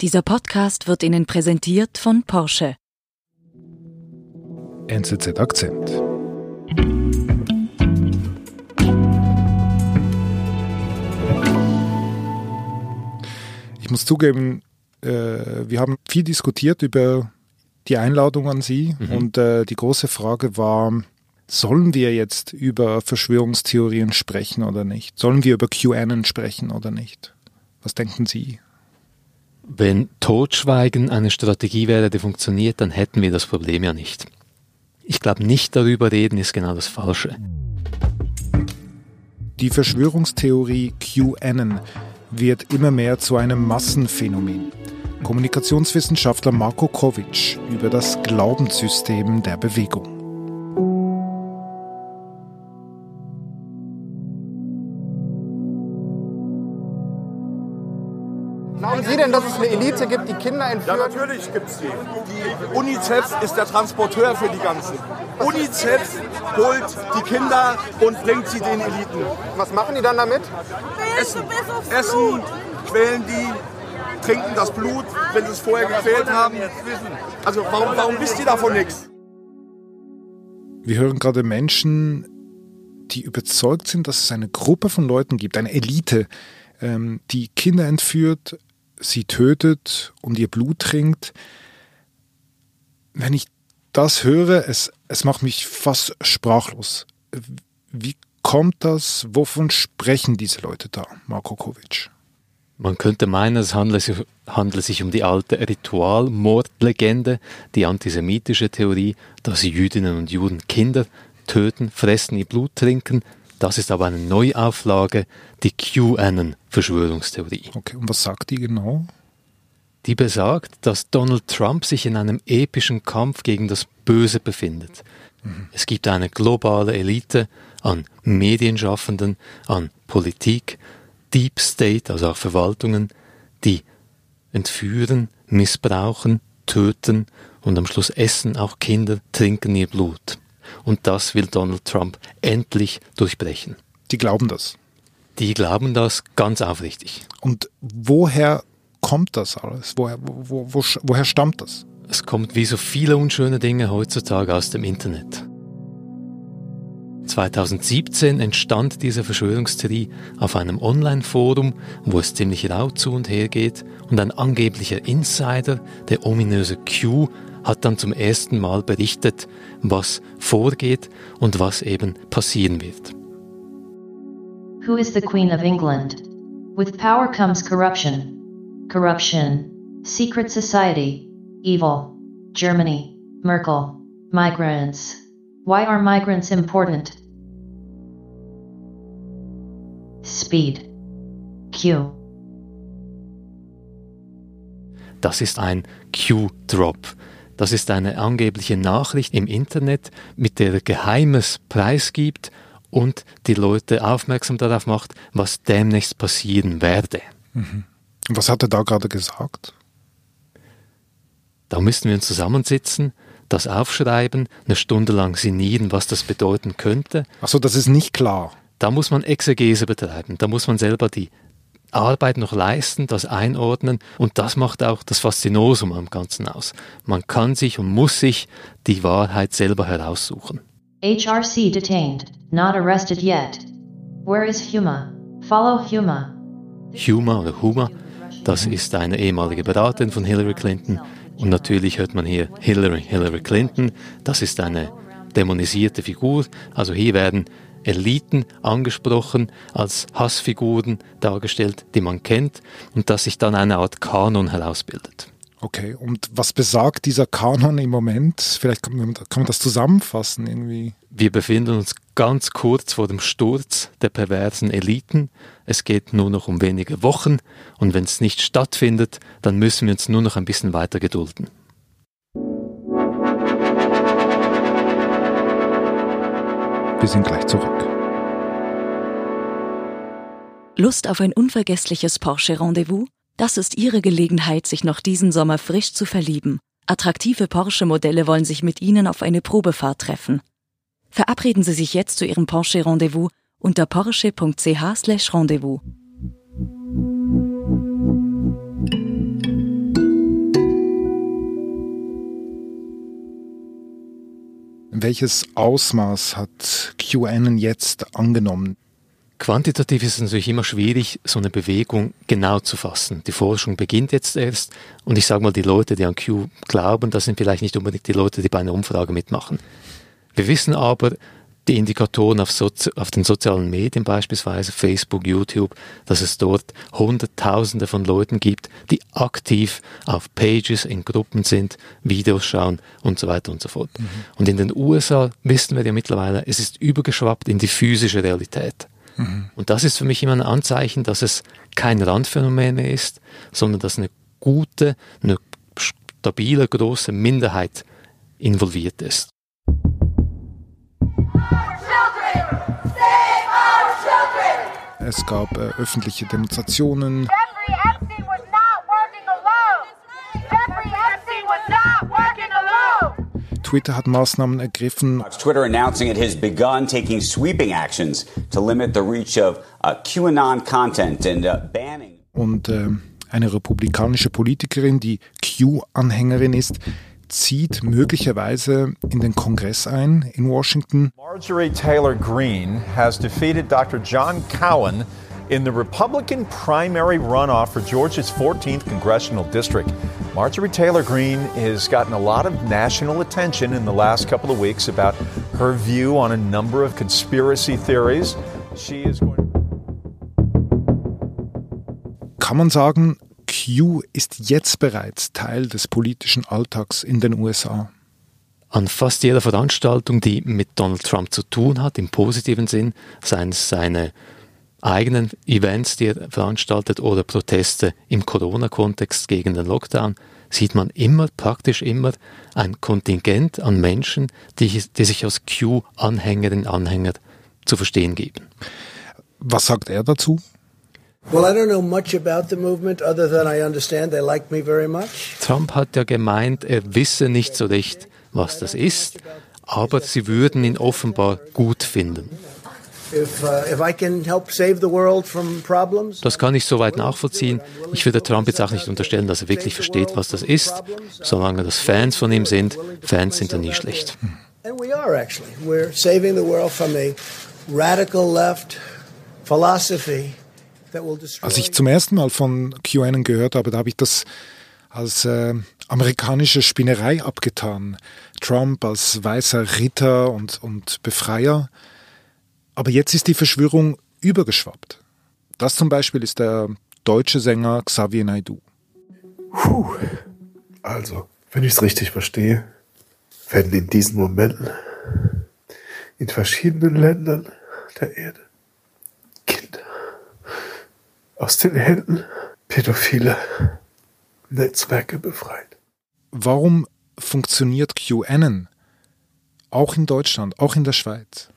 Dieser Podcast wird Ihnen präsentiert von Porsche. NZZ Akzent. Ich muss zugeben, äh, wir haben viel diskutiert über die Einladung an Sie mhm. und äh, die große Frage war, sollen wir jetzt über Verschwörungstheorien sprechen oder nicht? Sollen wir über QAnon sprechen oder nicht? Was denken Sie? Wenn Totschweigen eine Strategie wäre, die funktioniert, dann hätten wir das Problem ja nicht. Ich glaube, nicht darüber reden ist genau das Falsche. Die Verschwörungstheorie QAnon wird immer mehr zu einem Massenphänomen. Kommunikationswissenschaftler Marko Kovic über das Glaubenssystem der Bewegung. Elite gibt, die Kinder entführt? Ja, natürlich gibt es die. Die UNICEF ist der Transporteur für die ganzen. UNICEF holt die Kinder und bringt sie den Eliten. Was machen die dann damit? Essen, Essen quälen die, trinken das Blut, wenn sie es vorher gequält haben. Also warum, warum wisst ihr davon nichts? Wir hören gerade Menschen, die überzeugt sind, dass es eine Gruppe von Leuten gibt, eine Elite, ähm, die Kinder entführt, sie tötet und ihr Blut trinkt. Wenn ich das höre, es, es macht mich fast sprachlos. Wie kommt das? Wovon sprechen diese Leute da, Marko Kovic? Man könnte meinen, es handle sich, handle sich um die alte Ritualmordlegende, die antisemitische Theorie, dass Jüdinnen und Juden Kinder töten, fressen, ihr Blut trinken. Das ist aber eine Neuauflage, die QAnon-Verschwörungstheorie. Okay, und was sagt die genau? Die besagt, dass Donald Trump sich in einem epischen Kampf gegen das Böse befindet. Mhm. Es gibt eine globale Elite an Medienschaffenden, an Politik, Deep State, also auch Verwaltungen, die entführen, missbrauchen, töten und am Schluss essen auch Kinder, trinken ihr Blut. Und das will Donald Trump endlich durchbrechen. Die glauben das. Die glauben das ganz aufrichtig. Und woher kommt das alles? Woher, wo, wo, woher stammt das? Es kommt wie so viele unschöne Dinge heutzutage aus dem Internet. 2017 entstand diese Verschwörungstheorie auf einem Online-Forum, wo es ziemlich rau zu und her geht und ein angeblicher Insider, der ominöse Q, hat dann zum ersten Mal berichtet, was vorgeht und was eben passieren wird. Who is the Queen of England? With power comes corruption. Corruption. Secret society. Evil. Germany. Merkel. Migrants. Why are migrants important? Speed. Q. Das ist ein Q-Drop. Das ist eine angebliche Nachricht im Internet, mit der er Geheimes preisgibt und die Leute aufmerksam darauf macht, was demnächst passieren werde. Mhm. Was hat er da gerade gesagt? Da müssten wir uns zusammensitzen, das aufschreiben, eine Stunde lang sinnieren, was das bedeuten könnte. Achso, das ist nicht klar. Da muss man Exegese betreiben, da muss man selber die Arbeit noch leisten, das einordnen und das macht auch das Faszinosum am Ganzen aus. Man kann sich und muss sich die Wahrheit selber heraussuchen. HRC detained, not arrested yet. Where is Huma? Follow Huma. Huma oder Huma, das ist eine ehemalige Beraterin von Hillary Clinton. Und natürlich hört man hier Hillary, Hillary Clinton. Das ist eine dämonisierte Figur. Also hier werden Eliten angesprochen, als Hassfiguren dargestellt, die man kennt und dass sich dann eine Art Kanon herausbildet. Okay, und was besagt dieser Kanon im Moment? Vielleicht kann man, kann man das zusammenfassen irgendwie. Wir befinden uns ganz kurz vor dem Sturz der perversen Eliten. Es geht nur noch um wenige Wochen und wenn es nicht stattfindet, dann müssen wir uns nur noch ein bisschen weiter gedulden. Wir sind gleich zurück. Lust auf ein unvergessliches Porsche-Rendezvous? Das ist Ihre Gelegenheit, sich noch diesen Sommer frisch zu verlieben. Attraktive Porsche-Modelle wollen sich mit Ihnen auf eine Probefahrt treffen. Verabreden Sie sich jetzt zu Ihrem Porsche-Rendezvous unter porsche.ch rendezvous. Welches Ausmaß hat QAnon jetzt angenommen? Quantitativ ist es natürlich immer schwierig, so eine Bewegung genau zu fassen. Die Forschung beginnt jetzt erst und ich sage mal, die Leute, die an Q glauben, das sind vielleicht nicht unbedingt die Leute, die bei einer Umfrage mitmachen. Wir wissen aber, die Indikatoren auf, Sozi auf den sozialen Medien beispielsweise, Facebook, YouTube, dass es dort Hunderttausende von Leuten gibt, die aktiv auf Pages in Gruppen sind, Videos schauen und so weiter und so fort. Mhm. Und in den USA wissen wir ja mittlerweile, es ist übergeschwappt in die physische Realität. Mhm. Und das ist für mich immer ein Anzeichen, dass es kein Randphänomen mehr ist, sondern dass eine gute, eine stabile, große Minderheit involviert ist. Es gab äh, öffentliche Demonstrationen. Twitter hat Maßnahmen ergriffen. Twitter announcing it has begun taking sweeping actions to limit the reach of uh, QAnon content and uh, banning. Und äh, eine republikanische Politikerin, die Q-Anhängerin ist, zieht möglicherweise in den Kongress ein in Washington. Marjorie Taylor Greene has defeated Dr. John Cowan in the Republican primary runoff for Georgia's 14th congressional district. Marjorie Taylor Greene has gotten a lot of national attention in the last couple of weeks about her view on a number of conspiracy theories. She is going Kann man sagen, Q ist jetzt bereits Teil des politischen Alltags in den USA. An fast jeder Veranstaltung, die mit Donald Trump zu tun hat, im positiven Sinn, seien es seine eigenen Events, die er veranstaltet oder Proteste im Corona-Kontext gegen den Lockdown, sieht man immer, praktisch immer, ein Kontingent an Menschen, die, die sich als Q-Anhängerinnen und Anhänger zu verstehen geben. Was sagt er dazu? Well, I don't know much about the movement other than I understand they like me very much. Trump hat ja gemeint, er wisse nicht so recht, was das ist, aber sie würden ihn offenbar gut finden. Uh, das kann ich soweit nachvollziehen. Ich würde Trump jetzt auch nicht unterstellen, dass er wirklich versteht, was das ist. Solange das Fans von ihm sind, Fans sind ja nie schlecht. And we are actually. We're saving the world from a radical left philosophy als ich zum ersten Mal von QAnon gehört habe, da habe ich das als äh, amerikanische Spinnerei abgetan. Trump als weißer Ritter und, und Befreier. Aber jetzt ist die Verschwörung übergeschwappt. Das zum Beispiel ist der deutsche Sänger Xavier Naidoo. Puh. Also, wenn ich es richtig verstehe, werden in diesen Momenten in verschiedenen Ländern der Erde aus den Händen pädophiler Netzwerke befreit. Warum funktioniert QAnon auch in Deutschland, auch in der Schweiz?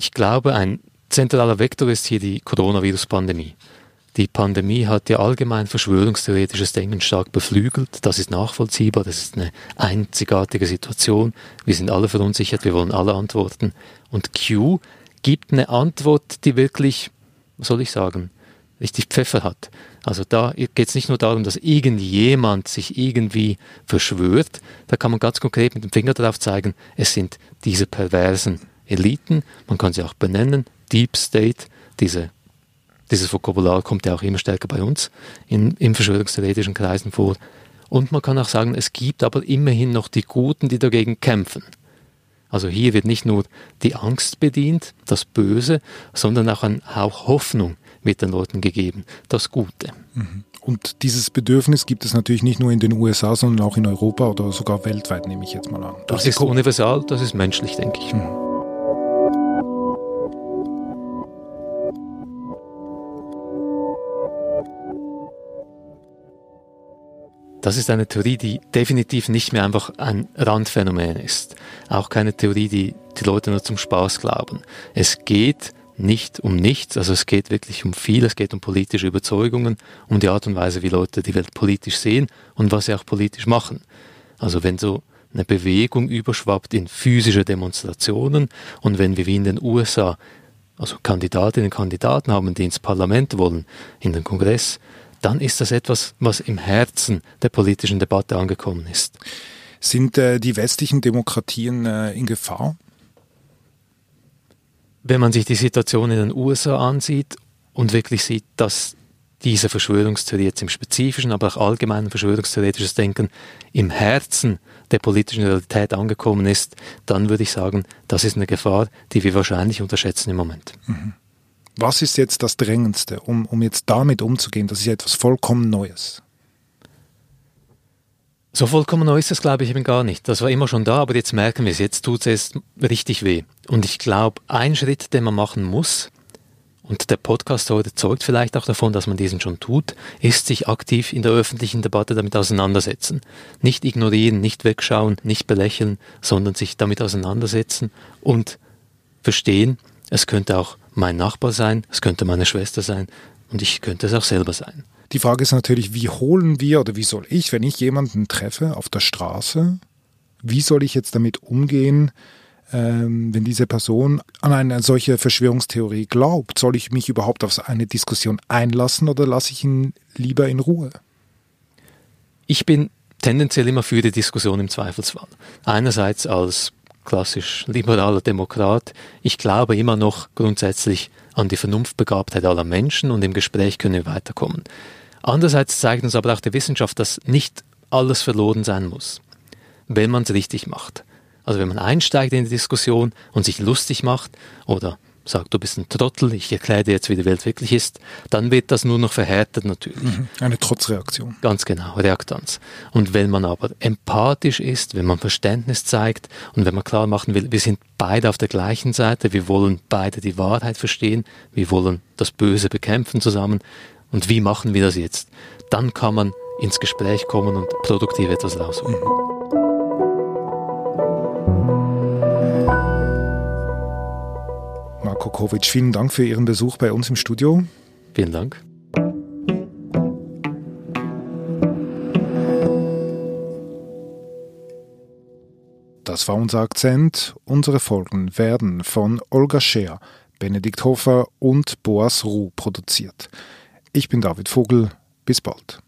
Ich glaube, ein zentraler Vektor ist hier die Coronavirus-Pandemie. Die Pandemie hat ja allgemein verschwörungstheoretisches Denken stark beflügelt. Das ist nachvollziehbar. Das ist eine einzigartige Situation. Wir sind alle verunsichert. Wir wollen alle Antworten. Und Q gibt eine Antwort, die wirklich, was soll ich sagen, richtig Pfeffer hat. Also da geht es nicht nur darum, dass irgendjemand sich irgendwie verschwört, da kann man ganz konkret mit dem Finger darauf zeigen, es sind diese perversen Eliten, man kann sie auch benennen, Deep State, diese, dieses Vokabular kommt ja auch immer stärker bei uns in, in verschwörungstheoretischen Kreisen vor. Und man kann auch sagen, es gibt aber immerhin noch die Guten, die dagegen kämpfen. Also hier wird nicht nur die Angst bedient, das Böse, sondern auch ein Hauch Hoffnung wird den Leuten gegeben, das Gute. Mhm. Und dieses Bedürfnis gibt es natürlich nicht nur in den USA, sondern auch in Europa oder sogar weltweit, nehme ich jetzt mal an. Das, das ist universal, das ist menschlich, denke ich. Mhm. Das ist eine Theorie, die definitiv nicht mehr einfach ein Randphänomen ist. Auch keine Theorie, die die Leute nur zum Spaß glauben. Es geht nicht um nichts. Also es geht wirklich um viel, es geht um politische Überzeugungen, um die Art und Weise, wie Leute die Welt politisch sehen und was sie auch politisch machen. Also wenn so eine Bewegung überschwappt in physische Demonstrationen und wenn wir wie in den USA also Kandidatinnen und Kandidaten haben, die ins Parlament wollen, in den Kongress, dann ist das etwas, was im Herzen der politischen Debatte angekommen ist. Sind äh, die westlichen Demokratien äh, in Gefahr? Wenn man sich die Situation in den USA ansieht und wirklich sieht, dass diese Verschwörungstheorie jetzt im spezifischen, aber auch allgemeinen verschwörungstheoretisches Denken im Herzen der politischen Realität angekommen ist, dann würde ich sagen, das ist eine Gefahr, die wir wahrscheinlich unterschätzen im Moment. Mhm. Was ist jetzt das Drängendste, um, um jetzt damit umzugehen? Das ist ja etwas vollkommen Neues. So vollkommen neu ist es, glaube ich, eben gar nicht. Das war immer schon da, aber jetzt merken wir es. Jetzt tut es richtig weh. Und ich glaube, ein Schritt, den man machen muss, und der Podcast heute zeugt vielleicht auch davon, dass man diesen schon tut, ist sich aktiv in der öffentlichen Debatte damit auseinandersetzen. Nicht ignorieren, nicht wegschauen, nicht belächeln, sondern sich damit auseinandersetzen und verstehen, es könnte auch mein Nachbar sein, es könnte meine Schwester sein und ich könnte es auch selber sein. Die Frage ist natürlich, wie holen wir oder wie soll ich, wenn ich jemanden treffe auf der Straße, wie soll ich jetzt damit umgehen, ähm, wenn diese Person an eine solche Verschwörungstheorie glaubt, soll ich mich überhaupt auf eine Diskussion einlassen oder lasse ich ihn lieber in Ruhe? Ich bin tendenziell immer für die Diskussion im Zweifelsfall. Einerseits als klassisch liberaler Demokrat. Ich glaube immer noch grundsätzlich an die Vernunftbegabtheit aller Menschen und im Gespräch können wir weiterkommen. Andererseits zeigt uns aber auch die Wissenschaft, dass nicht alles verloren sein muss, wenn man es richtig macht. Also wenn man einsteigt in die Diskussion und sich lustig macht oder sagt, du bist ein Trottel, ich erkläre dir jetzt, wie die Welt wirklich ist, dann wird das nur noch verhärtet natürlich. Mhm. Eine Trotzreaktion. Ganz genau, Reaktanz. Und wenn man aber empathisch ist, wenn man Verständnis zeigt und wenn man klar machen will, wir sind beide auf der gleichen Seite, wir wollen beide die Wahrheit verstehen, wir wollen das Böse bekämpfen zusammen und wie machen wir das jetzt, dann kann man ins Gespräch kommen und produktiv etwas rausholen. Mhm. Kokovic, vielen Dank für Ihren Besuch bei uns im Studio. Vielen Dank. Das war unser Akzent. Unsere Folgen werden von Olga Scheer, Benedikt Hofer und Boas Ruh produziert. Ich bin David Vogel. Bis bald.